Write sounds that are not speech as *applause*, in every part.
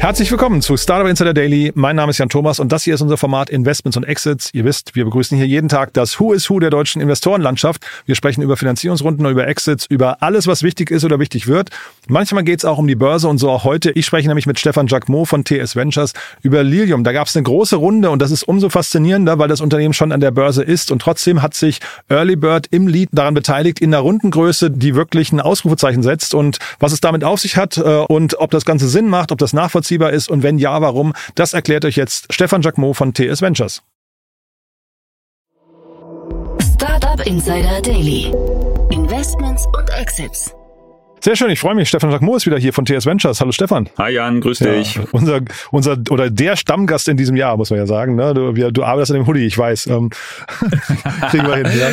Herzlich willkommen zu Startup Insider Daily. Mein Name ist Jan Thomas und das hier ist unser Format Investments und Exits. Ihr wisst, wir begrüßen hier jeden Tag das Who is Who der deutschen Investorenlandschaft. Wir sprechen über Finanzierungsrunden, über Exits, über alles, was wichtig ist oder wichtig wird. Manchmal geht es auch um die Börse und so auch heute. Ich spreche nämlich mit Stefan Jacquemot von TS Ventures über Lilium. Da gab es eine große Runde und das ist umso faszinierender, weil das Unternehmen schon an der Börse ist und trotzdem hat sich Early Bird im Lead daran beteiligt, in einer Rundengröße, die wirklich ein Ausrufezeichen setzt und was es damit auf sich hat äh, und ob das Ganze Sinn macht, ob das nachvollziehbar nachvollziehbar ist und wenn ja, warum, das erklärt euch jetzt Stefan Jacquemot von TS Ventures. Startup Insider Daily. Investments und Exits. Sehr schön, ich freue mich. Stefan Jacquemot ist wieder hier von TS Ventures. Hallo Stefan. Hi Jan, grüß dich. Ja, unser, unser oder der Stammgast in diesem Jahr, muss man ja sagen. Ne? Du, wir, du arbeitest in dem Hoodie, ich weiß. Ähm, *laughs* kriegen wir hin, ja.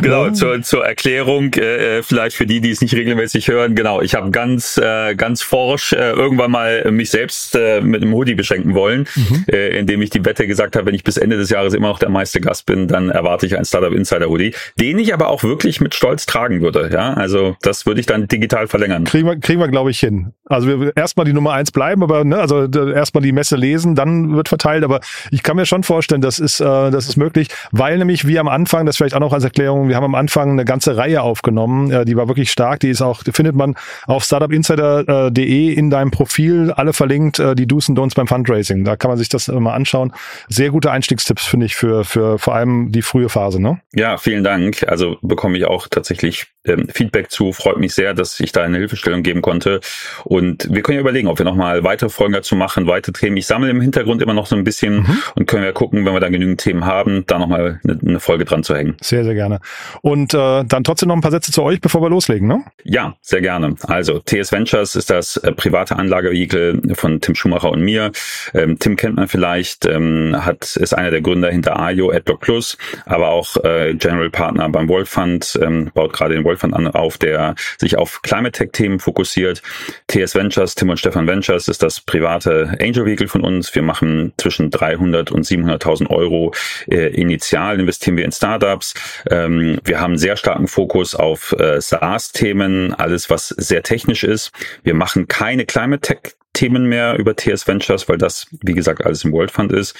Genau, ja. Zur, zur Erklärung, äh, vielleicht für die, die es nicht regelmäßig hören, genau, ich habe ganz, äh, ganz forsch äh, irgendwann mal mich selbst äh, mit einem Hoodie beschenken wollen, mhm. äh, indem ich die Wette gesagt habe, wenn ich bis Ende des Jahres immer noch der meiste Gast bin, dann erwarte ich einen Startup Insider Hoodie, den ich aber auch wirklich mit Stolz tragen würde. Ja, also das würde ich dann digital Quartal verlängern. Kriegen wir, kriegen wir glaube ich, hin. Also wir erstmal die Nummer eins bleiben, aber ne, also erstmal die Messe lesen, dann wird verteilt. Aber ich kann mir schon vorstellen, das ist, äh, das ist möglich, weil nämlich wie am Anfang, das vielleicht auch noch als Erklärung, wir haben am Anfang eine ganze Reihe aufgenommen, äh, die war wirklich stark, die ist auch, die findet man auf startupinsider.de in deinem Profil, alle verlinkt, äh, die Do's und Don'ts beim Fundraising. Da kann man sich das mal anschauen. Sehr gute Einstiegstipps, finde ich, für, für vor allem die frühe Phase. Ne? Ja, vielen Dank. Also bekomme ich auch tatsächlich ähm, Feedback zu. Freut mich sehr, dass ich da eine Hilfestellung geben konnte. Und wir können ja überlegen, ob wir nochmal weitere Folgen dazu machen, weitere Themen. Ich sammle im Hintergrund immer noch so ein bisschen mhm. und können ja gucken, wenn wir da genügend Themen haben, da nochmal eine, eine Folge dran zu hängen. Sehr, sehr gerne. Und äh, dann trotzdem noch ein paar Sätze zu euch, bevor wir loslegen, ne? Ja, sehr gerne. Also TS Ventures ist das äh, private Anlagevehikel von Tim Schumacher und mir. Ähm, Tim kennt man vielleicht, ähm, hat ist einer der Gründer hinter AIO, AdBlock Plus, aber auch äh, General Partner beim Wolf Fund, ähm, baut gerade den Wolf Fund an, auf, der sich auf Climate Tech Themen fokussiert. TS Ventures, Tim und Stefan Ventures ist das private Angel Vehicle von uns. Wir machen zwischen 300 und 700.000 Euro äh, initial investieren wir in Startups. Ähm, wir haben sehr starken Fokus auf äh, SaaS-Themen, alles was sehr technisch ist. Wir machen keine Climate Tech Themen mehr über TS Ventures, weil das, wie gesagt, alles im World Fund ist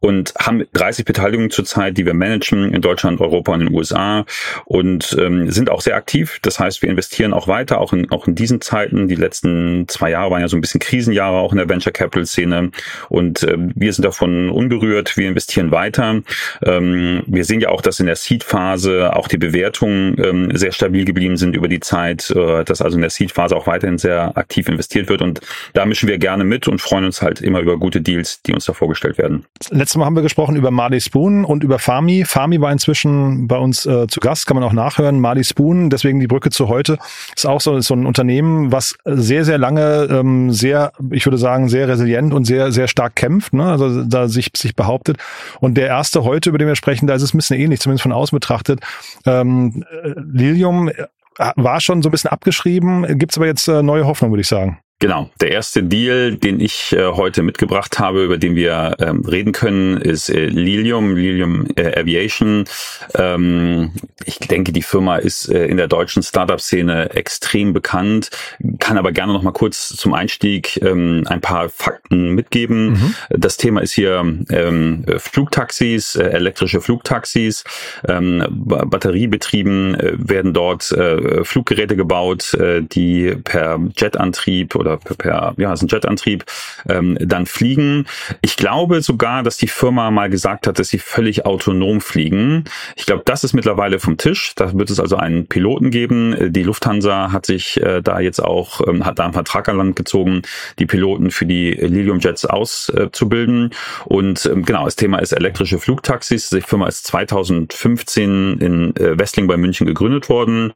und haben 30 Beteiligungen zurzeit, die wir managen in Deutschland, Europa und den USA und ähm, sind auch sehr aktiv. Das heißt, wir investieren auch weiter, auch in, auch in diesen Zeiten. Die letzten zwei Jahre waren ja so ein bisschen Krisenjahre auch in der Venture Capital Szene und äh, wir sind davon unberührt. Wir investieren weiter. Ähm, wir sehen ja auch, dass in der Seed-Phase auch die Bewertungen ähm, sehr stabil geblieben sind über die Zeit, äh, dass also in der Seed-Phase auch weiterhin sehr aktiv investiert wird und damit mischen wir gerne mit und freuen uns halt immer über gute Deals, die uns da vorgestellt werden. Letztes Mal haben wir gesprochen über Marley Spoon und über Fami. Fami war inzwischen bei uns äh, zu Gast, kann man auch nachhören. Marley Spoon, deswegen die Brücke zu heute, ist auch so, so ein Unternehmen, was sehr, sehr lange, ähm, sehr, ich würde sagen, sehr resilient und sehr, sehr stark kämpft, ne? also da sich, sich behauptet. Und der erste heute, über den wir sprechen, da ist es ein bisschen ähnlich, zumindest von außen betrachtet. Ähm, äh, Lilium äh, war schon so ein bisschen abgeschrieben, gibt es aber jetzt äh, neue Hoffnung, würde ich sagen. Genau. Der erste Deal, den ich äh, heute mitgebracht habe, über den wir ähm, reden können, ist äh, Lilium, Lilium äh, Aviation. Ähm, ich denke, die Firma ist äh, in der deutschen Startup-Szene extrem bekannt, kann aber gerne noch mal kurz zum Einstieg ähm, ein paar Fakten mitgeben. Mhm. Das Thema ist hier ähm, Flugtaxis, äh, elektrische Flugtaxis. Ähm, batteriebetrieben äh, werden dort Fluggeräte gebaut, die per Jetantrieb oder per, ja, ist ein Jetantrieb, ähm, dann fliegen. Ich glaube sogar, dass die Firma mal gesagt hat, dass sie völlig autonom fliegen. Ich glaube, das ist mittlerweile vom Tisch. Da wird es also einen Piloten geben. Die Lufthansa hat sich äh, da jetzt auch, ähm, hat da einen Vertrag an Land gezogen, die Piloten für die Lilium Jets auszubilden. Äh, Und ähm, genau, das Thema ist elektrische Flugtaxis. Die Firma ist 2015 in äh, Westling bei München gegründet worden.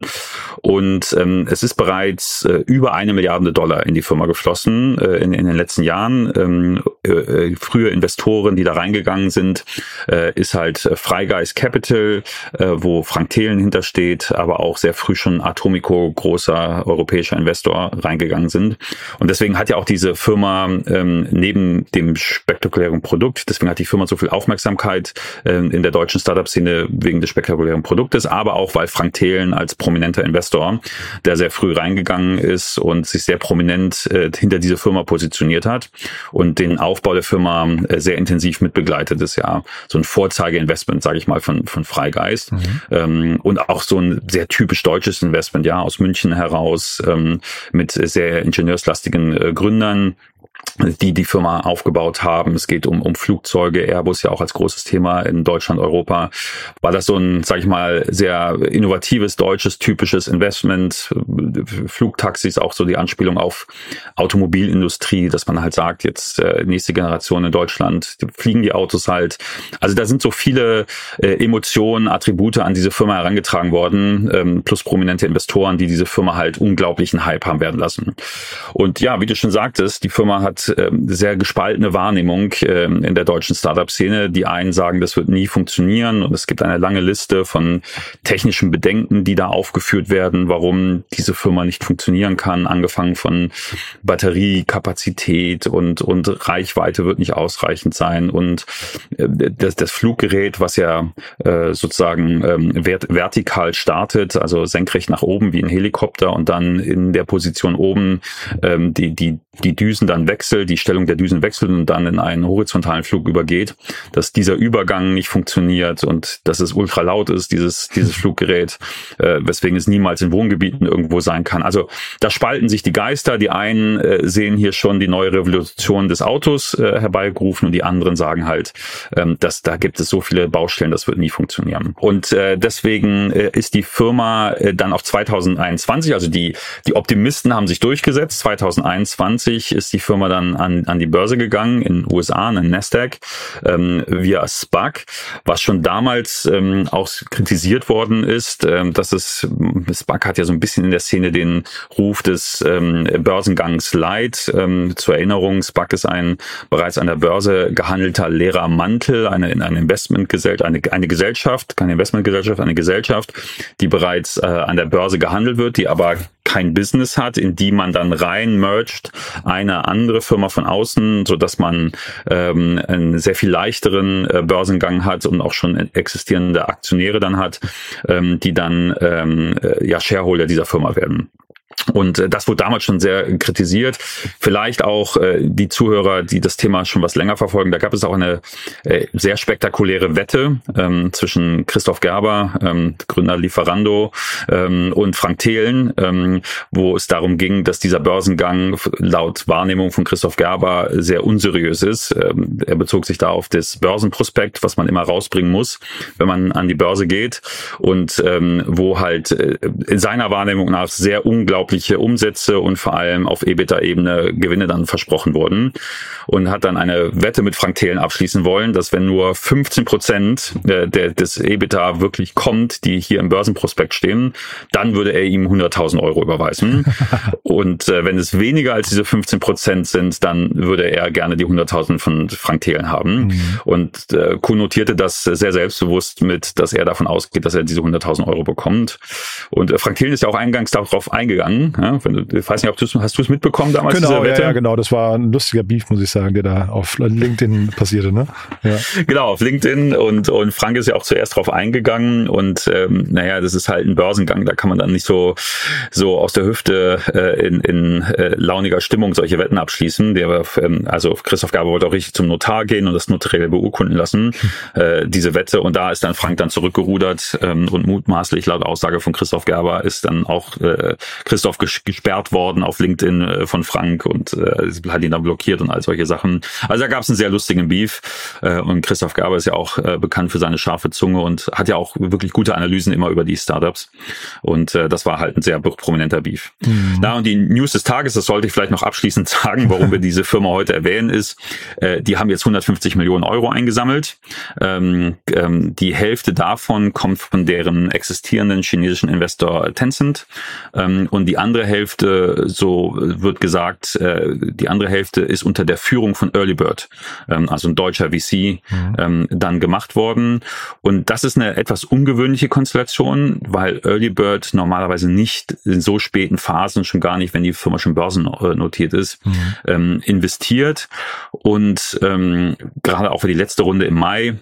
Und ähm, es ist bereits äh, über eine Milliarde Dollar in die Firma geflossen äh, in, in den letzten Jahren. Ähm, äh, äh, frühe Investoren, die da reingegangen sind, äh, ist halt Freigeist Capital, äh, wo Frank Thelen hintersteht, aber auch sehr früh schon Atomico, großer europäischer Investor, reingegangen sind. Und deswegen hat ja auch diese Firma ähm, neben dem spektakulären Produkt, deswegen hat die Firma so viel Aufmerksamkeit äh, in der deutschen Startup-Szene wegen des spektakulären Produktes, aber auch weil Frank Thelen als prominenter Investor, der sehr früh reingegangen ist und sich sehr prominent Management äh, hinter diese Firma positioniert hat und den Aufbau der Firma äh, sehr intensiv mitbegleitet ist. Ja, so ein Vorzeigeinvestment, sage ich mal, von, von Freigeist. Mhm. Ähm, und auch so ein sehr typisch deutsches Investment, ja, aus München heraus, ähm, mit sehr ingenieurslastigen äh, Gründern, die die Firma aufgebaut haben. Es geht um, um Flugzeuge, Airbus ja auch als großes Thema in Deutschland, Europa. War das so ein, sage ich mal, sehr innovatives, deutsches, typisches Investment. Flugtaxis auch so die Anspielung auf Automobilindustrie, dass man halt sagt, jetzt äh, nächste Generation in Deutschland, fliegen die Autos halt. Also da sind so viele äh, Emotionen, Attribute an diese Firma herangetragen worden, ähm, plus prominente Investoren, die diese Firma halt unglaublichen Hype haben werden lassen. Und ja, wie du schon sagtest, die Firma hat ähm, sehr gespaltene Wahrnehmung ähm, in der deutschen Startup-Szene. Die einen sagen, das wird nie funktionieren und es gibt eine lange Liste von technischen Bedenken, die da aufgeführt werden, warum diese Firma nicht funktionieren kann, angefangen von Batteriekapazität und, und Reichweite wird nicht ausreichend sein und äh, das, das Fluggerät, was ja äh, sozusagen ähm, vert vertikal startet, also senkrecht nach oben wie ein Helikopter und dann in der Position oben ähm, die, die, die Düsen dann wechselt wechselt, die Stellung der Düsen wechselt und dann in einen horizontalen Flug übergeht, dass dieser Übergang nicht funktioniert und dass es ultra laut ist, dieses, dieses *laughs* Fluggerät, äh, weswegen es niemals in Wohngebieten irgendwo sein kann. Also da spalten sich die Geister. Die einen äh, sehen hier schon die neue Revolution des Autos äh, herbeigerufen und die anderen sagen halt, ähm, dass da gibt es so viele Baustellen, das wird nie funktionieren. Und äh, deswegen äh, ist die Firma äh, dann auch 2021, also die, die Optimisten haben sich durchgesetzt. 2021 ist die Firma dann an, an die Börse gegangen in USA, in Nasdaq, ähm, via SPAC, was schon damals ähm, auch kritisiert worden ist, ähm, dass es, SPAC hat ja so ein bisschen in der Szene den Ruf des ähm, Börsengangs Light. Ähm, zur Erinnerung, SPAC ist ein bereits an der Börse gehandelter leerer Mantel, eine, in eine Investmentgesellschaft, eine, eine Gesellschaft, keine Investmentgesellschaft, eine Gesellschaft, die bereits äh, an der Börse gehandelt wird, die aber kein Business hat, in die man dann rein mergt, eine andere Firma von außen, so dass man ähm, einen sehr viel leichteren äh, Börsengang hat und auch schon existierende Aktionäre dann hat, ähm, die dann ähm, äh, ja Shareholder dieser Firma werden. Und äh, das wurde damals schon sehr kritisiert. Vielleicht auch äh, die Zuhörer, die das Thema schon was länger verfolgen. Da gab es auch eine äh, sehr spektakuläre Wette ähm, zwischen Christoph Gerber, ähm, Gründer Lieferando, ähm, und Frank Thelen, ähm, wo es darum ging, dass dieser Börsengang laut Wahrnehmung von Christoph Gerber sehr unseriös ist. Ähm, er bezog sich da auf das Börsenprospekt, was man immer rausbringen muss, wenn man an die Börse geht und ähm, wo halt äh, in seiner Wahrnehmung nach sehr unglaublich unglaubliche Umsätze und vor allem auf EBITDA-Ebene Gewinne dann versprochen wurden und hat dann eine Wette mit Frank Thelen abschließen wollen, dass wenn nur 15 Prozent äh, der, des EBITDA wirklich kommt, die hier im Börsenprospekt stehen, dann würde er ihm 100.000 Euro überweisen. *laughs* und äh, wenn es weniger als diese 15 Prozent sind, dann würde er gerne die 100.000 von Frank Thelen haben. Mhm. Und äh, konnotierte das sehr selbstbewusst mit, dass er davon ausgeht, dass er diese 100.000 Euro bekommt. Und äh, Frank Thelen ist ja auch eingangs darauf eingegangen, ja, wenn du, ich weiß nicht, ob du hast du es mitbekommen damals? Genau, ja, ja, genau. Das war ein lustiger Beef, muss ich sagen, der da auf LinkedIn passierte, ne? Ja. Genau, auf LinkedIn und, und Frank ist ja auch zuerst drauf eingegangen und ähm, naja, das ist halt ein Börsengang, da kann man dann nicht so, so aus der Hüfte äh, in, in äh, launiger Stimmung solche Wetten abschließen. Der, ähm, also Christoph Gaber wollte auch richtig zum Notar gehen und das notariell beurkunden lassen, äh, diese Wette. Und da ist dann Frank dann zurückgerudert ähm, und mutmaßlich laut Aussage von Christoph Gerber ist dann auch äh, Christoph gesperrt worden auf LinkedIn äh, von Frank und äh, hat ihn dann blockiert und all solche Sachen. Also da gab es einen sehr lustigen Beef äh, und Christoph Gaber ist ja auch äh, bekannt für seine scharfe Zunge und hat ja auch wirklich gute Analysen immer über die Startups und äh, das war halt ein sehr prominenter Beef. Mhm. Na und die News des Tages, das sollte ich vielleicht noch abschließend *laughs* sagen, warum wir diese Firma heute erwähnen, ist, äh, die haben jetzt 150 Millionen Euro eingesammelt. Ähm, ähm, die Hälfte davon kommt von deren existierenden chinesischen Investor Tencent ähm, und die andere Hälfte, so wird gesagt, äh, die andere Hälfte ist unter der Führung von Early Bird, ähm, also ein deutscher VC, mhm. ähm, dann gemacht worden. Und das ist eine etwas ungewöhnliche Konstellation, weil Early Bird normalerweise nicht in so späten Phasen, schon gar nicht, wenn die Firma schon börsennotiert ist, mhm. ähm, investiert. Und ähm, gerade auch für die letzte Runde im Mai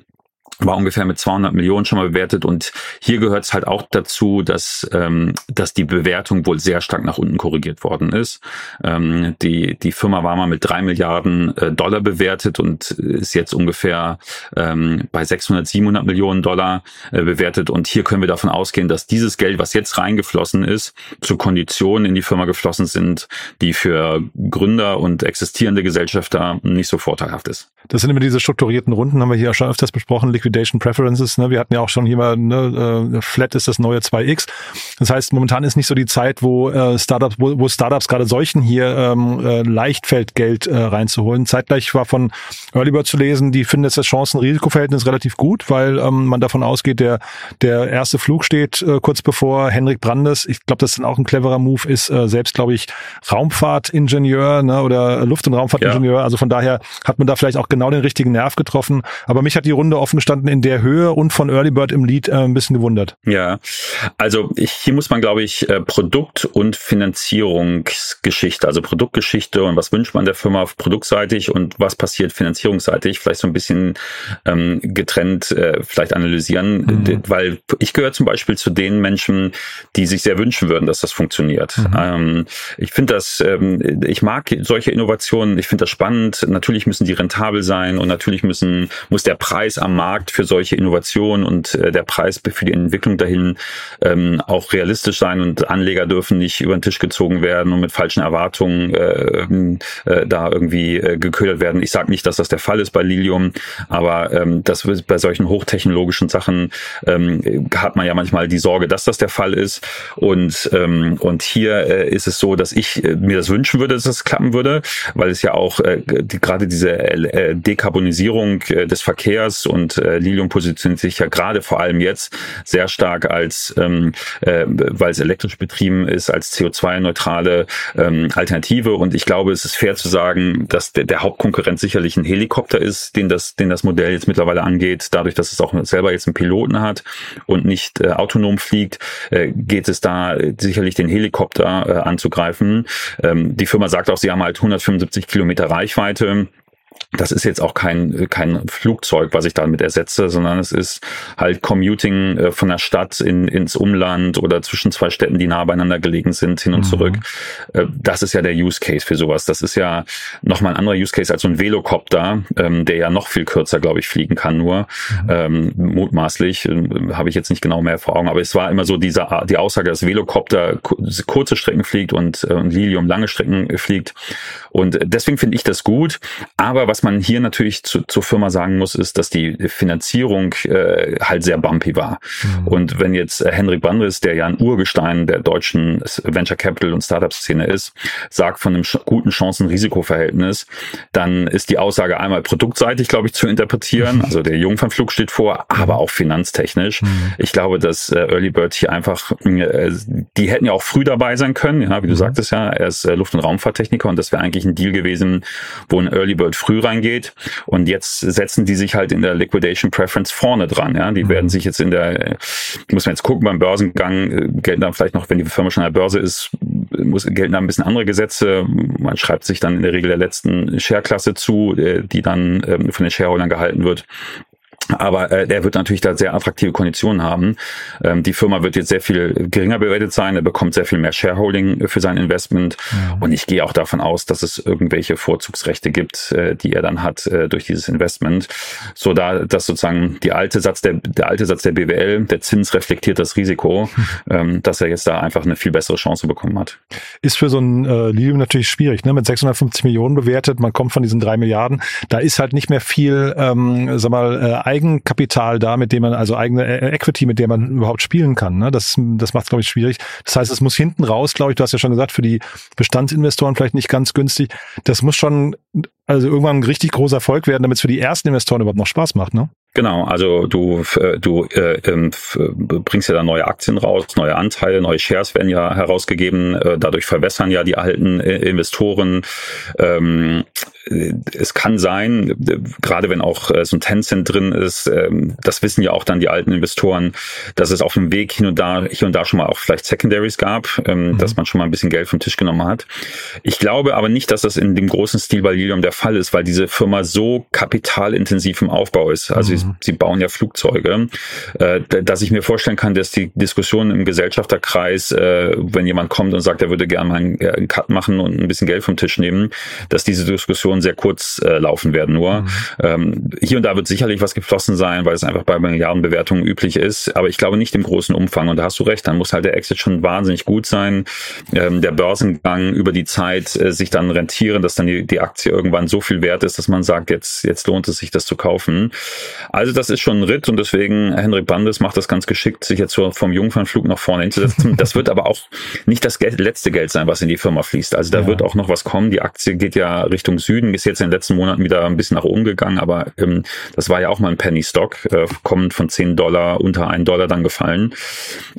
war ungefähr mit 200 Millionen schon mal bewertet und hier gehört es halt auch dazu, dass ähm, dass die Bewertung wohl sehr stark nach unten korrigiert worden ist. Ähm, die die Firma war mal mit drei Milliarden äh, Dollar bewertet und ist jetzt ungefähr ähm, bei 600 700 Millionen Dollar äh, bewertet und hier können wir davon ausgehen, dass dieses Geld, was jetzt reingeflossen ist, zu Konditionen in die Firma geflossen sind, die für Gründer und existierende Gesellschafter nicht so vorteilhaft ist. Das sind immer diese strukturierten Runden, haben wir hier schon öfters besprochen, Liquidation Preferences. Ne? Wir hatten ja auch schon hier mal, ne, äh, Flat ist das neue 2x. Das heißt, momentan ist nicht so die Zeit, wo äh, Startups, wo, Startups gerade solchen hier ähm, äh, leicht fällt, Geld äh, reinzuholen. Zeitgleich war von Earlybird zu lesen, die finden jetzt das Chancen-Risikoverhältnis relativ gut, weil ähm, man davon ausgeht, der, der erste Flug steht äh, kurz bevor Henrik Brandes. Ich glaube, das ist dann auch ein cleverer Move, ist äh, selbst, glaube ich, Raumfahrtingenieur ne, oder Luft- und Raumfahrtingenieur. Ja. Also von daher hat man da vielleicht auch genau den richtigen Nerv getroffen. Aber mich hat die Runde offen gestanden in der Höhe und von Early Bird im Lead äh, ein bisschen gewundert. Ja, also hier muss man, glaube ich, äh, Produkt- und Finanzierungsgeschichte, also Produktgeschichte und was wünscht man der Firma produktseitig und was passiert finanzierungsseitig, vielleicht so ein bisschen ähm, getrennt äh, vielleicht analysieren, mhm. weil ich gehöre zum Beispiel zu den Menschen, die sich sehr wünschen würden, dass das funktioniert. Mhm. Ähm, ich finde das, ähm, ich mag solche Innovationen, ich finde das spannend. Natürlich müssen die rentabel sein und natürlich müssen muss der Preis am Markt für solche Innovationen und äh, der Preis für die Entwicklung dahin ähm, auch realistisch sein und Anleger dürfen nicht über den Tisch gezogen werden und mit falschen Erwartungen äh, äh, da irgendwie äh, geködert werden. Ich sage nicht, dass das der Fall ist bei Lilium, aber ähm, das bei solchen hochtechnologischen Sachen ähm, hat man ja manchmal die Sorge, dass das der Fall ist. Und ähm, und hier äh, ist es so, dass ich äh, mir das wünschen würde, dass das klappen würde, weil es ja auch äh, die, gerade diese äh, Dekarbonisierung äh, des Verkehrs und äh, Lilium positioniert sich ja gerade vor allem jetzt sehr stark als, ähm, äh, weil es elektrisch betrieben ist, als CO2-neutrale ähm, Alternative. Und ich glaube, es ist fair zu sagen, dass der, der Hauptkonkurrent sicherlich ein Helikopter ist, den das, den das Modell jetzt mittlerweile angeht. Dadurch, dass es auch selber jetzt einen Piloten hat und nicht äh, autonom fliegt, äh, geht es da sicherlich den Helikopter äh, anzugreifen. Ähm, die Firma sagt auch, sie haben halt 175 Kilometer Reichweite das ist jetzt auch kein, kein Flugzeug, was ich damit ersetze, sondern es ist halt Commuting äh, von der Stadt in, ins Umland oder zwischen zwei Städten, die nah beieinander gelegen sind, hin und mhm. zurück. Äh, das ist ja der Use Case für sowas. Das ist ja nochmal ein anderer Use Case als so ein Velocopter, ähm, der ja noch viel kürzer, glaube ich, fliegen kann nur. Mhm. Ähm, mutmaßlich, äh, habe ich jetzt nicht genau mehr vor Augen, aber es war immer so diese, die Aussage, dass Velocopter kurze Strecken fliegt und, und Lilium lange Strecken fliegt. Und deswegen finde ich das gut. Aber was man hier natürlich zu, zur Firma sagen muss, ist, dass die Finanzierung äh, halt sehr bumpy war. Mhm. Und wenn jetzt äh, Henrik Bandris, der ja ein Urgestein der deutschen Venture Capital und Startup-Szene ist, sagt von einem guten Chancen-Risiko-Verhältnis, dann ist die Aussage einmal produktseitig, glaube ich, zu interpretieren. *laughs* Also der Jungfernflug steht vor, aber auch finanztechnisch. Mhm. Ich glaube, dass äh, Early Bird hier einfach, äh, die hätten ja auch früh dabei sein können, ja, wie du mhm. sagtest ja, er ist äh, Luft- und Raumfahrttechniker und das wäre eigentlich ein Deal gewesen, wo ein Early Bird früh reingeht. Und jetzt setzen die sich halt in der Liquidation Preference vorne dran. Ja, die mhm. werden sich jetzt in der, muss man jetzt gucken, beim Börsengang äh, gelten dann vielleicht noch, wenn die Firma schon an der Börse ist, muss, gelten da ein bisschen andere Gesetze. Man schreibt sich dann in der Regel der letzten Share-Klasse zu, äh, die dann ähm, von den Shareholdern gehalten wird. Aber äh, der wird natürlich da sehr attraktive Konditionen haben. Ähm, die Firma wird jetzt sehr viel geringer bewertet sein. Er bekommt sehr viel mehr Shareholding für sein Investment. Mhm. Und ich gehe auch davon aus, dass es irgendwelche Vorzugsrechte gibt, äh, die er dann hat äh, durch dieses Investment. So da, dass sozusagen die alte Satz der, der alte Satz der BWL, der Zins reflektiert das Risiko, mhm. *laughs* ähm, dass er jetzt da einfach eine viel bessere Chance bekommen hat. Ist für so ein äh, Lilium natürlich schwierig, ne? Mit 650 Millionen bewertet, man kommt von diesen drei Milliarden. Da ist halt nicht mehr viel, ähm, sag mal, äh, Eigenkapital da, mit dem man, also eigene äh, Equity, mit der man überhaupt spielen kann. Ne? Das, das macht es, glaube ich, schwierig. Das heißt, es muss hinten raus, glaube ich, du hast ja schon gesagt, für die Bestandsinvestoren vielleicht nicht ganz günstig. Das muss schon also irgendwann ein richtig großer Erfolg werden, damit es für die ersten Investoren überhaupt noch Spaß macht, ne? Genau, also du, äh, du äh, ähm, bringst ja da neue Aktien raus, neue Anteile, neue Shares werden ja herausgegeben, äh, dadurch verwässern ja die alten äh, Investoren. Ähm, es kann sein, gerade wenn auch äh, so ein Tencent drin ist, ähm, das wissen ja auch dann die alten Investoren, dass es auf dem Weg hin und da, hier und da schon mal auch vielleicht Secondaries gab, ähm, mhm. dass man schon mal ein bisschen Geld vom Tisch genommen hat. Ich glaube aber nicht, dass das in dem großen Stil bei Lilium der Fall ist, weil diese Firma so kapitalintensiv im Aufbau ist. Also mhm mhm. sie bauen ja Flugzeuge, äh, dass ich mir vorstellen kann, dass die Diskussion im Gesellschafterkreis, äh, wenn jemand kommt und sagt, er würde gerne mal einen, äh, einen, Cut machen und ein bisschen Geld vom Tisch nehmen, dass diese Diskussionen sehr kurz äh, laufen werden nur. Mhm. Ähm, hier und da wird sicherlich was geflossen sein, weil es einfach bei Milliardenbewertungen üblich ist, aber ich glaube nicht im großen Umfang. Und da hast du recht, dann muss halt der Exit schon wahnsinnig gut sein, ähm, der Börsengang über die Zeit äh, sich dann rentieren, dass dann die, die Aktie irgendwann so viel wert ist, dass man sagt, jetzt, jetzt lohnt es sich, das zu kaufen. Also das ist schon ein Ritt und deswegen Henrik Brandes macht das ganz geschickt, sich jetzt so vom Jungfernflug nach vorne hinzusetzen. Das wird aber auch nicht das Geld, letzte Geld sein, was in die Firma fließt. Also da ja. wird auch noch was kommen. Die Aktie geht ja Richtung Süden, ist jetzt in den letzten Monaten wieder ein bisschen nach oben gegangen, aber ähm, das war ja auch mal ein Penny Stock, äh, kommend von 10 Dollar unter 1 Dollar dann gefallen.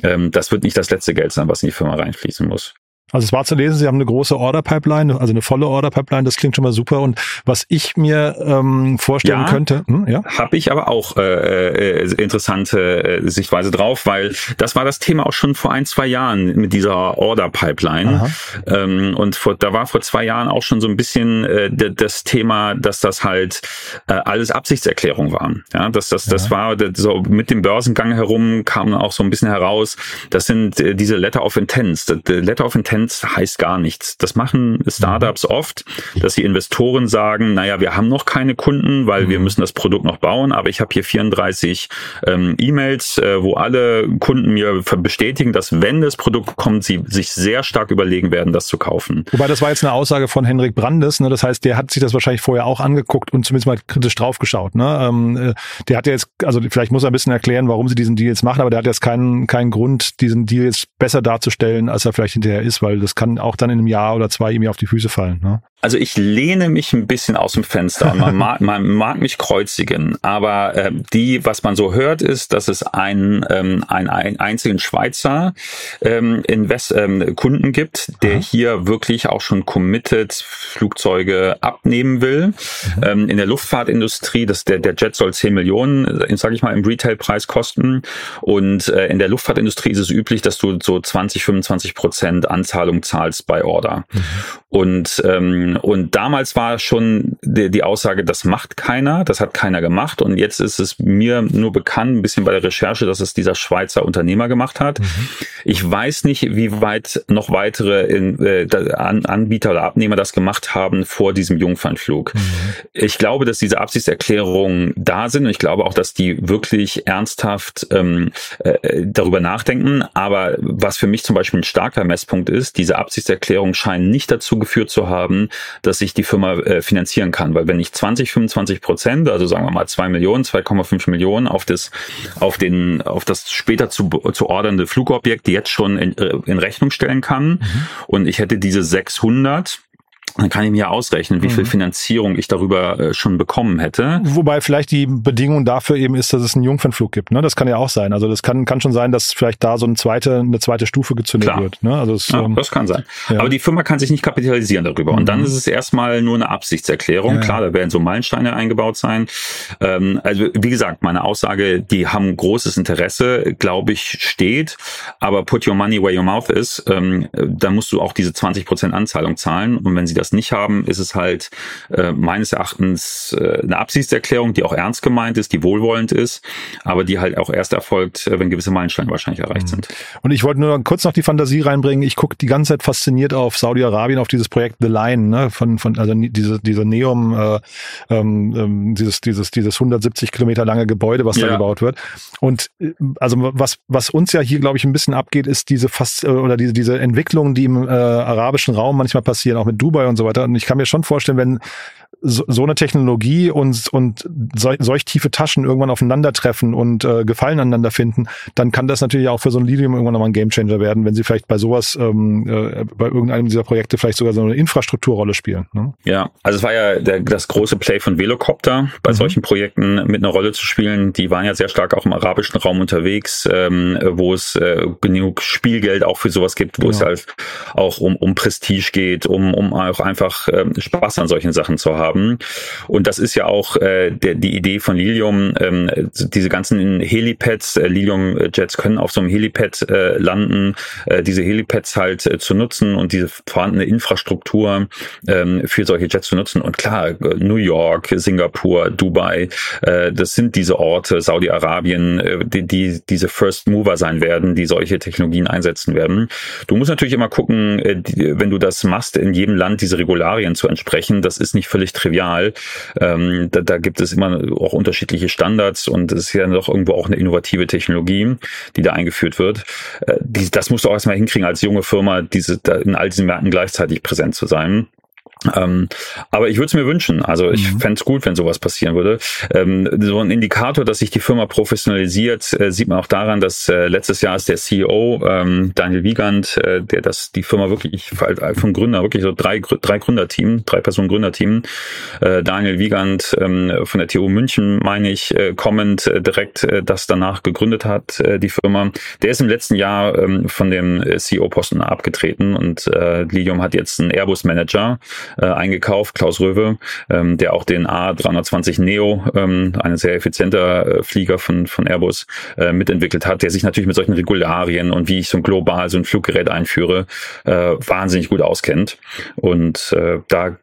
Ähm, das wird nicht das letzte Geld sein, was in die Firma reinfließen muss. Also es war zu lesen, Sie haben eine große Order-Pipeline, also eine volle Order-Pipeline, das klingt schon mal super. Und was ich mir ähm, vorstellen ja, könnte, hm, ja? habe ich aber auch äh, äh, interessante äh, Sichtweise drauf, weil das war das Thema auch schon vor ein, zwei Jahren mit dieser Order-Pipeline. Ähm, und vor, da war vor zwei Jahren auch schon so ein bisschen äh, das Thema, dass das halt äh, alles Absichtserklärung waren. Ja, dass das, das war so mit dem Börsengang herum kam auch so ein bisschen heraus, das sind äh, diese Letter of Intents. Letter of Intents Trends heißt gar nichts. Das machen Startups mhm. oft, dass die Investoren sagen, naja, wir haben noch keine Kunden, weil mhm. wir müssen das Produkt noch bauen, aber ich habe hier 34 ähm, E-Mails, äh, wo alle Kunden mir bestätigen, dass wenn das Produkt kommt, sie sich sehr stark überlegen werden, das zu kaufen. Wobei das war jetzt eine Aussage von Henrik Brandes, ne? das heißt, der hat sich das wahrscheinlich vorher auch angeguckt und zumindest mal kritisch draufgeschaut. Ne? Ähm, äh, der hat ja jetzt, also vielleicht muss er ein bisschen erklären, warum sie diesen Deal jetzt machen, aber der hat jetzt keinen, keinen Grund, diesen Deal jetzt besser darzustellen, als er vielleicht hinterher ist, weil das kann auch dann in einem Jahr oder zwei ihm auf die Füße fallen. Ne? Also ich lehne mich ein bisschen aus dem Fenster und man *laughs* mag, man mag mich kreuzigen, aber äh, die, was man so hört, ist, dass es einen, ähm, einen, einen einzigen Schweizer ähm, Invest ähm, Kunden gibt, der Aha. hier wirklich auch schon committed Flugzeuge abnehmen will. Mhm. Ähm, in der Luftfahrtindustrie, das, der, der Jet soll 10 Millionen, äh, sage ich mal, im Retailpreis kosten und äh, in der Luftfahrtindustrie ist es üblich, dass du so 20, 25 Prozent Anzahlung zahlst bei Order. Mhm. Und ähm, und damals war schon die, die, Aussage, das macht keiner, das hat keiner gemacht. Und jetzt ist es mir nur bekannt, ein bisschen bei der Recherche, dass es dieser Schweizer Unternehmer gemacht hat. Mhm. Ich weiß nicht, wie weit noch weitere in, äh, Anbieter oder Abnehmer das gemacht haben vor diesem Jungfernflug. Mhm. Ich glaube, dass diese Absichtserklärungen da sind und ich glaube auch, dass die wirklich ernsthaft ähm, äh, darüber nachdenken. Aber was für mich zum Beispiel ein starker Messpunkt ist, diese Absichtserklärungen scheinen nicht dazu geführt zu haben, dass ich die Firma äh, finanzieren kann. Weil wenn ich 20, 25 Prozent, also sagen wir mal zwei Millionen, 2,5 Millionen auf das, auf den, auf das später zu, zu ordernde Flugobjekt jetzt schon in, äh, in Rechnung stellen kann mhm. und ich hätte diese 600, dann kann ich mir ausrechnen, wie viel mhm. Finanzierung ich darüber äh, schon bekommen hätte. Wobei vielleicht die Bedingung dafür eben ist, dass es einen Jungfernflug gibt. Ne? Das kann ja auch sein. Also das kann, kann schon sein, dass vielleicht da so eine zweite, eine zweite Stufe gezündet Klar. wird. Ne? Also es, ja, ähm, das kann sein. Ja. Aber die Firma kann sich nicht kapitalisieren darüber. Mhm. Und dann mhm. ist es erstmal nur eine Absichtserklärung. Ja, Klar, da werden so Meilensteine eingebaut sein. Ähm, also wie gesagt, meine Aussage, die haben großes Interesse, glaube ich, steht. Aber put your money where your mouth is. Ähm, da musst du auch diese 20 Prozent Anzahlung zahlen. Und wenn sie das nicht haben, ist es halt äh, meines Erachtens äh, eine Absichtserklärung, die auch ernst gemeint ist, die wohlwollend ist, aber die halt auch erst erfolgt, äh, wenn gewisse Meilensteine wahrscheinlich erreicht mhm. sind. Und ich wollte nur kurz noch die Fantasie reinbringen. Ich gucke die ganze Zeit fasziniert auf Saudi-Arabien, auf dieses Projekt The Line, ne, von, von also diese, diese Neum, äh, ähm, ähm dieses, dieses, dieses 170 Kilometer lange Gebäude, was ja. da gebaut wird. Und äh, also was, was uns ja hier, glaube ich, ein bisschen abgeht, ist diese fast äh, oder diese, diese Entwicklungen, die im äh, arabischen Raum manchmal passieren, auch mit Dubai und so weiter. Und ich kann mir schon vorstellen, wenn so, so eine Technologie und, und sol, solch tiefe Taschen irgendwann aufeinandertreffen und äh, Gefallen aneinander finden, dann kann das natürlich auch für so ein Lilium irgendwann nochmal ein Gamechanger werden, wenn sie vielleicht bei sowas, ähm, äh, bei irgendeinem dieser Projekte vielleicht sogar so eine Infrastrukturrolle spielen. Ne? Ja, also es war ja der, das große Play von Velocopter, bei mhm. solchen Projekten mit einer Rolle zu spielen. Die waren ja sehr stark auch im arabischen Raum unterwegs, ähm, wo es äh, genug Spielgeld auch für sowas gibt, wo genau. es halt auch um, um Prestige geht, um, um auch einfach ähm, Spaß an solchen Sachen zu haben haben. Und das ist ja auch äh, der, die Idee von Lilium. Ähm, diese ganzen Helipads, äh, Lilium-Jets können auf so einem Helipad äh, landen, äh, diese Helipads halt äh, zu nutzen und diese vorhandene Infrastruktur ähm, für solche Jets zu nutzen. Und klar, New York, Singapur, Dubai, äh, das sind diese Orte, Saudi-Arabien, äh, die, die diese First Mover sein werden, die solche Technologien einsetzen werden. Du musst natürlich immer gucken, äh, die, wenn du das machst, in jedem Land diese Regularien zu entsprechen, das ist nicht völlig trivial. Ähm, da, da gibt es immer auch unterschiedliche Standards und es ist ja doch irgendwo auch eine innovative Technologie, die da eingeführt wird. Äh, die, das musst du auch erstmal hinkriegen, als junge Firma diese da in all diesen Märkten gleichzeitig präsent zu sein. Ähm, aber ich würde es mir wünschen. Also ich mhm. fände es gut, wenn sowas passieren würde. Ähm, so ein Indikator, dass sich die Firma professionalisiert, äh, sieht man auch daran, dass äh, letztes Jahr ist der CEO ähm, Daniel Wiegand, äh, der das die Firma wirklich vom Gründer wirklich so drei drei Gründerteam, drei Personen Gründerteam. Äh, Daniel Wiegand ähm, von der TU München, meine ich, äh, kommend äh, direkt äh, das danach gegründet hat, äh, die Firma. Der ist im letzten Jahr ähm, von dem CEO-Posten abgetreten und äh, Lilium hat jetzt einen Airbus Manager äh, eingekauft, Klaus Röwe, ähm, der auch den A320 Neo, ähm, ein sehr effizienter äh, Flieger von, von Airbus, äh, mitentwickelt hat, der sich natürlich mit solchen Regularien und wie ich so global so ein Fluggerät einführe, äh, wahnsinnig gut auskennt. Und äh, da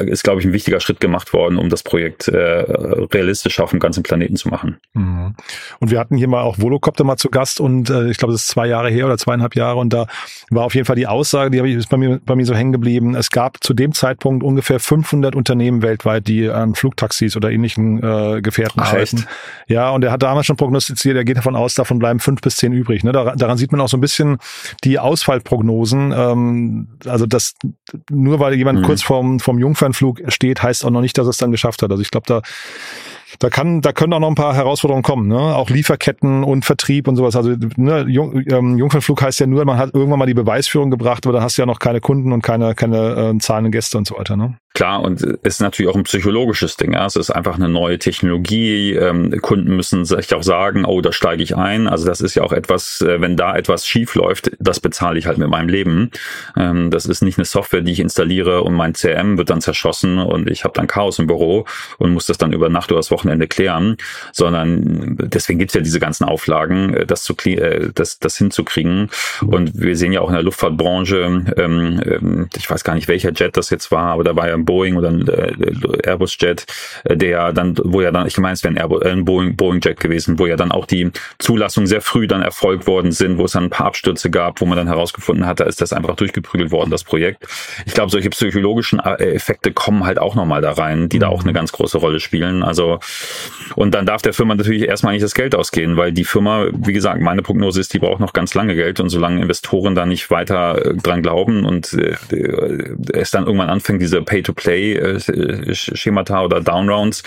ist, glaube ich, ein wichtiger Schritt gemacht worden, um das Projekt äh, realistisch auf dem ganzen Planeten zu machen. Mhm. Und wir hatten hier mal auch Volocopter mal zu Gast und äh, ich glaube, das ist zwei Jahre her oder zweieinhalb Jahre und da war auf jeden Fall die Aussage, die habe ich ist bei mir bei mir so hängen geblieben. Es gab zu dem Zeitpunkt Zeitpunkt ungefähr 500 Unternehmen weltweit, die an Flugtaxis oder ähnlichen äh, Gefährten Ach, arbeiten. Echt? Ja, und er hat damals schon prognostiziert, er geht davon aus, davon bleiben fünf bis zehn übrig. Ne? Daran, daran sieht man auch so ein bisschen die Ausfallprognosen. Ähm, also das nur weil jemand mhm. kurz vorm, vorm Jungfernflug steht, heißt auch noch nicht, dass er es dann geschafft hat. Also ich glaube, da da kann, da können auch noch ein paar Herausforderungen kommen, ne? Auch Lieferketten und Vertrieb und sowas. Also ne, Jung, ähm, Jungfernflug heißt ja nur, man hat irgendwann mal die Beweisführung gebracht, aber da hast du ja noch keine Kunden und keine, keine äh, zahlenden Gäste und so weiter, ne? Klar, und es ist natürlich auch ein psychologisches Ding. Ja? Es ist einfach eine neue Technologie. Ähm, Kunden müssen sich auch sagen, oh, da steige ich ein. Also das ist ja auch etwas, äh, wenn da etwas schief läuft, das bezahle ich halt mit meinem Leben. Ähm, das ist nicht eine Software, die ich installiere und mein CM wird dann zerschossen und ich habe dann Chaos im Büro und muss das dann über Nacht oder das Wochenende klären, sondern deswegen gibt's ja diese ganzen Auflagen, äh, das, zu, äh, das, das hinzukriegen. Und wir sehen ja auch in der Luftfahrtbranche, ähm, ähm, ich weiß gar nicht, welcher Jet das jetzt war, aber da war ja Boeing oder ein äh, Airbus Jet, äh, der dann, wo ja dann, ich meine, es wäre ein, Airbus, äh, ein Boeing, Boeing Jet gewesen, wo ja dann auch die Zulassungen sehr früh dann erfolgt worden sind, wo es dann ein paar Abstürze gab, wo man dann herausgefunden hat, da ist das einfach durchgeprügelt worden, das Projekt. Ich glaube, solche psychologischen Effekte kommen halt auch nochmal da rein, die da auch eine ganz große Rolle spielen. Also, und dann darf der Firma natürlich erstmal nicht das Geld ausgehen, weil die Firma, wie gesagt, meine Prognose ist, die braucht noch ganz lange Geld und solange Investoren da nicht weiter dran glauben und äh, es dann irgendwann anfängt, diese Pay-to Play-Schemata oder Downrounds,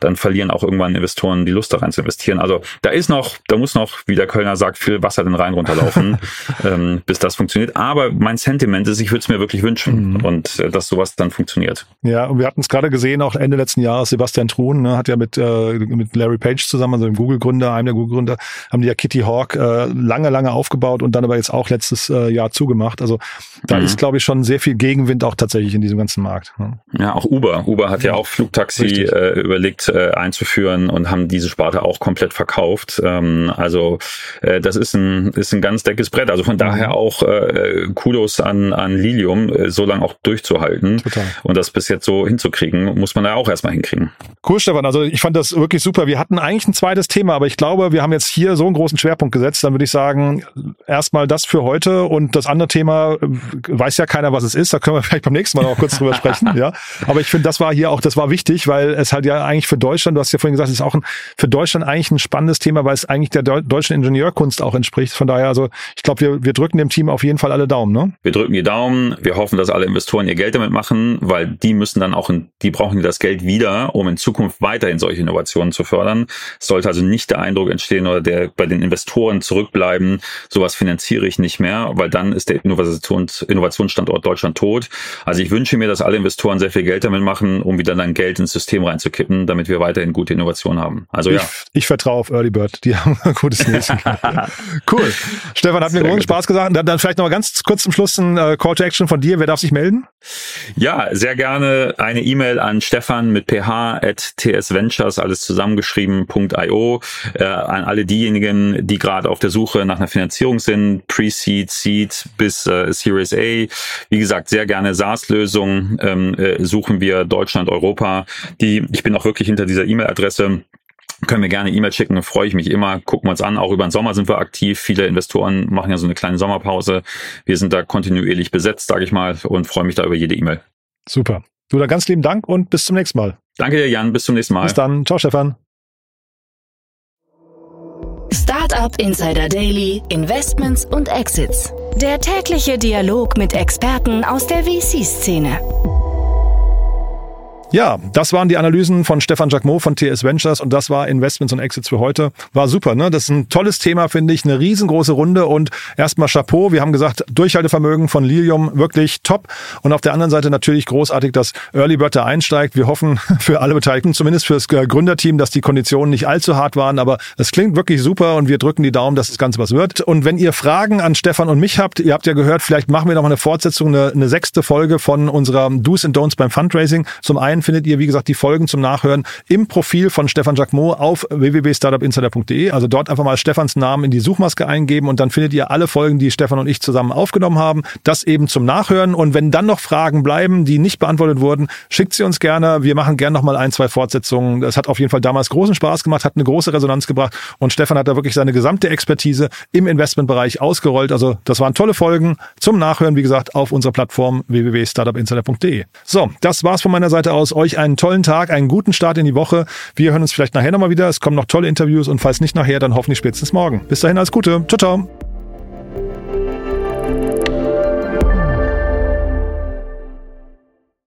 dann verlieren auch irgendwann Investoren die Lust daran zu investieren. Also da ist noch, da muss noch, wie der Kölner sagt, viel Wasser den Rhein runterlaufen, *laughs* ähm, bis das funktioniert. Aber mein Sentiment ist, ich würde es mir wirklich wünschen mhm. und äh, dass sowas dann funktioniert. Ja, und wir hatten es gerade gesehen, auch Ende letzten Jahres, Sebastian Truhn ne, hat ja mit, äh, mit Larry Page zusammen, also dem Google-Gründer, einem der Google-Gründer, haben die ja Kitty Hawk äh, lange, lange aufgebaut und dann aber jetzt auch letztes äh, Jahr zugemacht. Also da mhm. ist, glaube ich, schon sehr viel Gegenwind auch tatsächlich in diesem ganzen Markt. Ne? Ja, auch Uber. Uber hat ja, ja auch Flugtaxi äh, überlegt äh, einzuführen und haben diese Sparte auch komplett verkauft. Ähm, also äh, das ist ein ist ein ganz dickes Brett. Also von daher mhm. auch äh, Kudos an an Lilium, äh, so lange auch durchzuhalten Total. und das bis jetzt so hinzukriegen, muss man da auch erstmal hinkriegen. Cool, Stefan. Also ich fand das wirklich super. Wir hatten eigentlich ein zweites Thema, aber ich glaube, wir haben jetzt hier so einen großen Schwerpunkt gesetzt. Dann würde ich sagen, erstmal das für heute und das andere Thema äh, weiß ja keiner, was es ist. Da können wir *laughs* vielleicht beim nächsten Mal auch kurz drüber sprechen. *laughs* Ja, aber ich finde, das war hier auch, das war wichtig, weil es halt ja eigentlich für Deutschland, du hast ja vorhin gesagt, es ist auch ein, für Deutschland eigentlich ein spannendes Thema, weil es eigentlich der deutschen Ingenieurkunst auch entspricht. Von daher, also ich glaube, wir, wir drücken dem Team auf jeden Fall alle Daumen, ne? Wir drücken die Daumen. Wir hoffen, dass alle Investoren ihr Geld damit machen, weil die müssen dann auch, in, die brauchen das Geld wieder, um in Zukunft weiterhin solche Innovationen zu fördern. Es sollte also nicht der Eindruck entstehen oder der bei den Investoren zurückbleiben, sowas finanziere ich nicht mehr, weil dann ist der Innovations, Innovationsstandort Deutschland tot. Also ich wünsche mir, dass alle Investoren Investoren sehr viel Geld damit machen, um wieder dann Geld ins System reinzukippen, damit wir weiterhin gute Innovation haben. Also ich, ja. Ich vertraue auf Early Bird. Die *laughs* haben ein gutes News. *laughs* cool. Stefan, hat mir großen Spaß gesagt. Dann, dann vielleicht noch mal ganz kurz zum Schluss ein äh, Call to Action von dir. Wer darf sich melden? Ja, sehr gerne eine E-Mail an Stefan mit ph at tsventures, alles zusammengeschrieben.io, äh, an alle diejenigen, die gerade auf der Suche nach einer Finanzierung sind, Pre-Seed, Seed bis äh, Series A. Wie gesagt, sehr gerne SaaS-Lösungen ähm, äh, suchen wir Deutschland, Europa. Die, ich bin auch wirklich hinter dieser E-Mail-Adresse können wir gerne E-Mail schicken, freue ich mich immer. Gucken wir uns an. Auch über den Sommer sind wir aktiv. Viele Investoren machen ja so eine kleine Sommerpause. Wir sind da kontinuierlich besetzt, sage ich mal, und freue mich da über jede E-Mail. Super. Du dann ganz lieben Dank und bis zum nächsten Mal. Danke dir, Jan. Bis zum nächsten Mal. Bis dann. Ciao, Stefan. Startup Insider Daily, Investments und Exits. Der tägliche Dialog mit Experten aus der VC-Szene. Ja, das waren die Analysen von Stefan Jacquemot von TS Ventures und das war Investments und Exits für heute. War super, ne? Das ist ein tolles Thema, finde ich, eine riesengroße Runde und erstmal Chapeau. Wir haben gesagt, Durchhaltevermögen von Lilium wirklich top und auf der anderen Seite natürlich großartig, dass Early Bird da einsteigt. Wir hoffen *laughs* für alle Beteiligten, zumindest fürs Gründerteam, dass die Konditionen nicht allzu hart waren, aber es klingt wirklich super und wir drücken die Daumen, dass das Ganze was wird. Und wenn ihr Fragen an Stefan und mich habt, ihr habt ja gehört, vielleicht machen wir noch eine Fortsetzung, eine, eine sechste Folge von unserer Do's and Don'ts beim Fundraising. Zum einen findet ihr, wie gesagt, die Folgen zum Nachhören im Profil von Stefan Jacquemot auf www.startupinsider.de. Also dort einfach mal Stefans Namen in die Suchmaske eingeben und dann findet ihr alle Folgen, die Stefan und ich zusammen aufgenommen haben. Das eben zum Nachhören. Und wenn dann noch Fragen bleiben, die nicht beantwortet wurden, schickt sie uns gerne. Wir machen gerne noch mal ein, zwei Fortsetzungen. Das hat auf jeden Fall damals großen Spaß gemacht, hat eine große Resonanz gebracht und Stefan hat da wirklich seine gesamte Expertise im Investmentbereich ausgerollt. Also das waren tolle Folgen zum Nachhören, wie gesagt, auf unserer Plattform www.startupinsider.de. So, das war's von meiner Seite aus. Euch einen tollen Tag, einen guten Start in die Woche. Wir hören uns vielleicht nachher nochmal wieder. Es kommen noch tolle Interviews und falls nicht nachher, dann hoffentlich spätestens morgen. Bis dahin alles Gute. Ciao, ciao.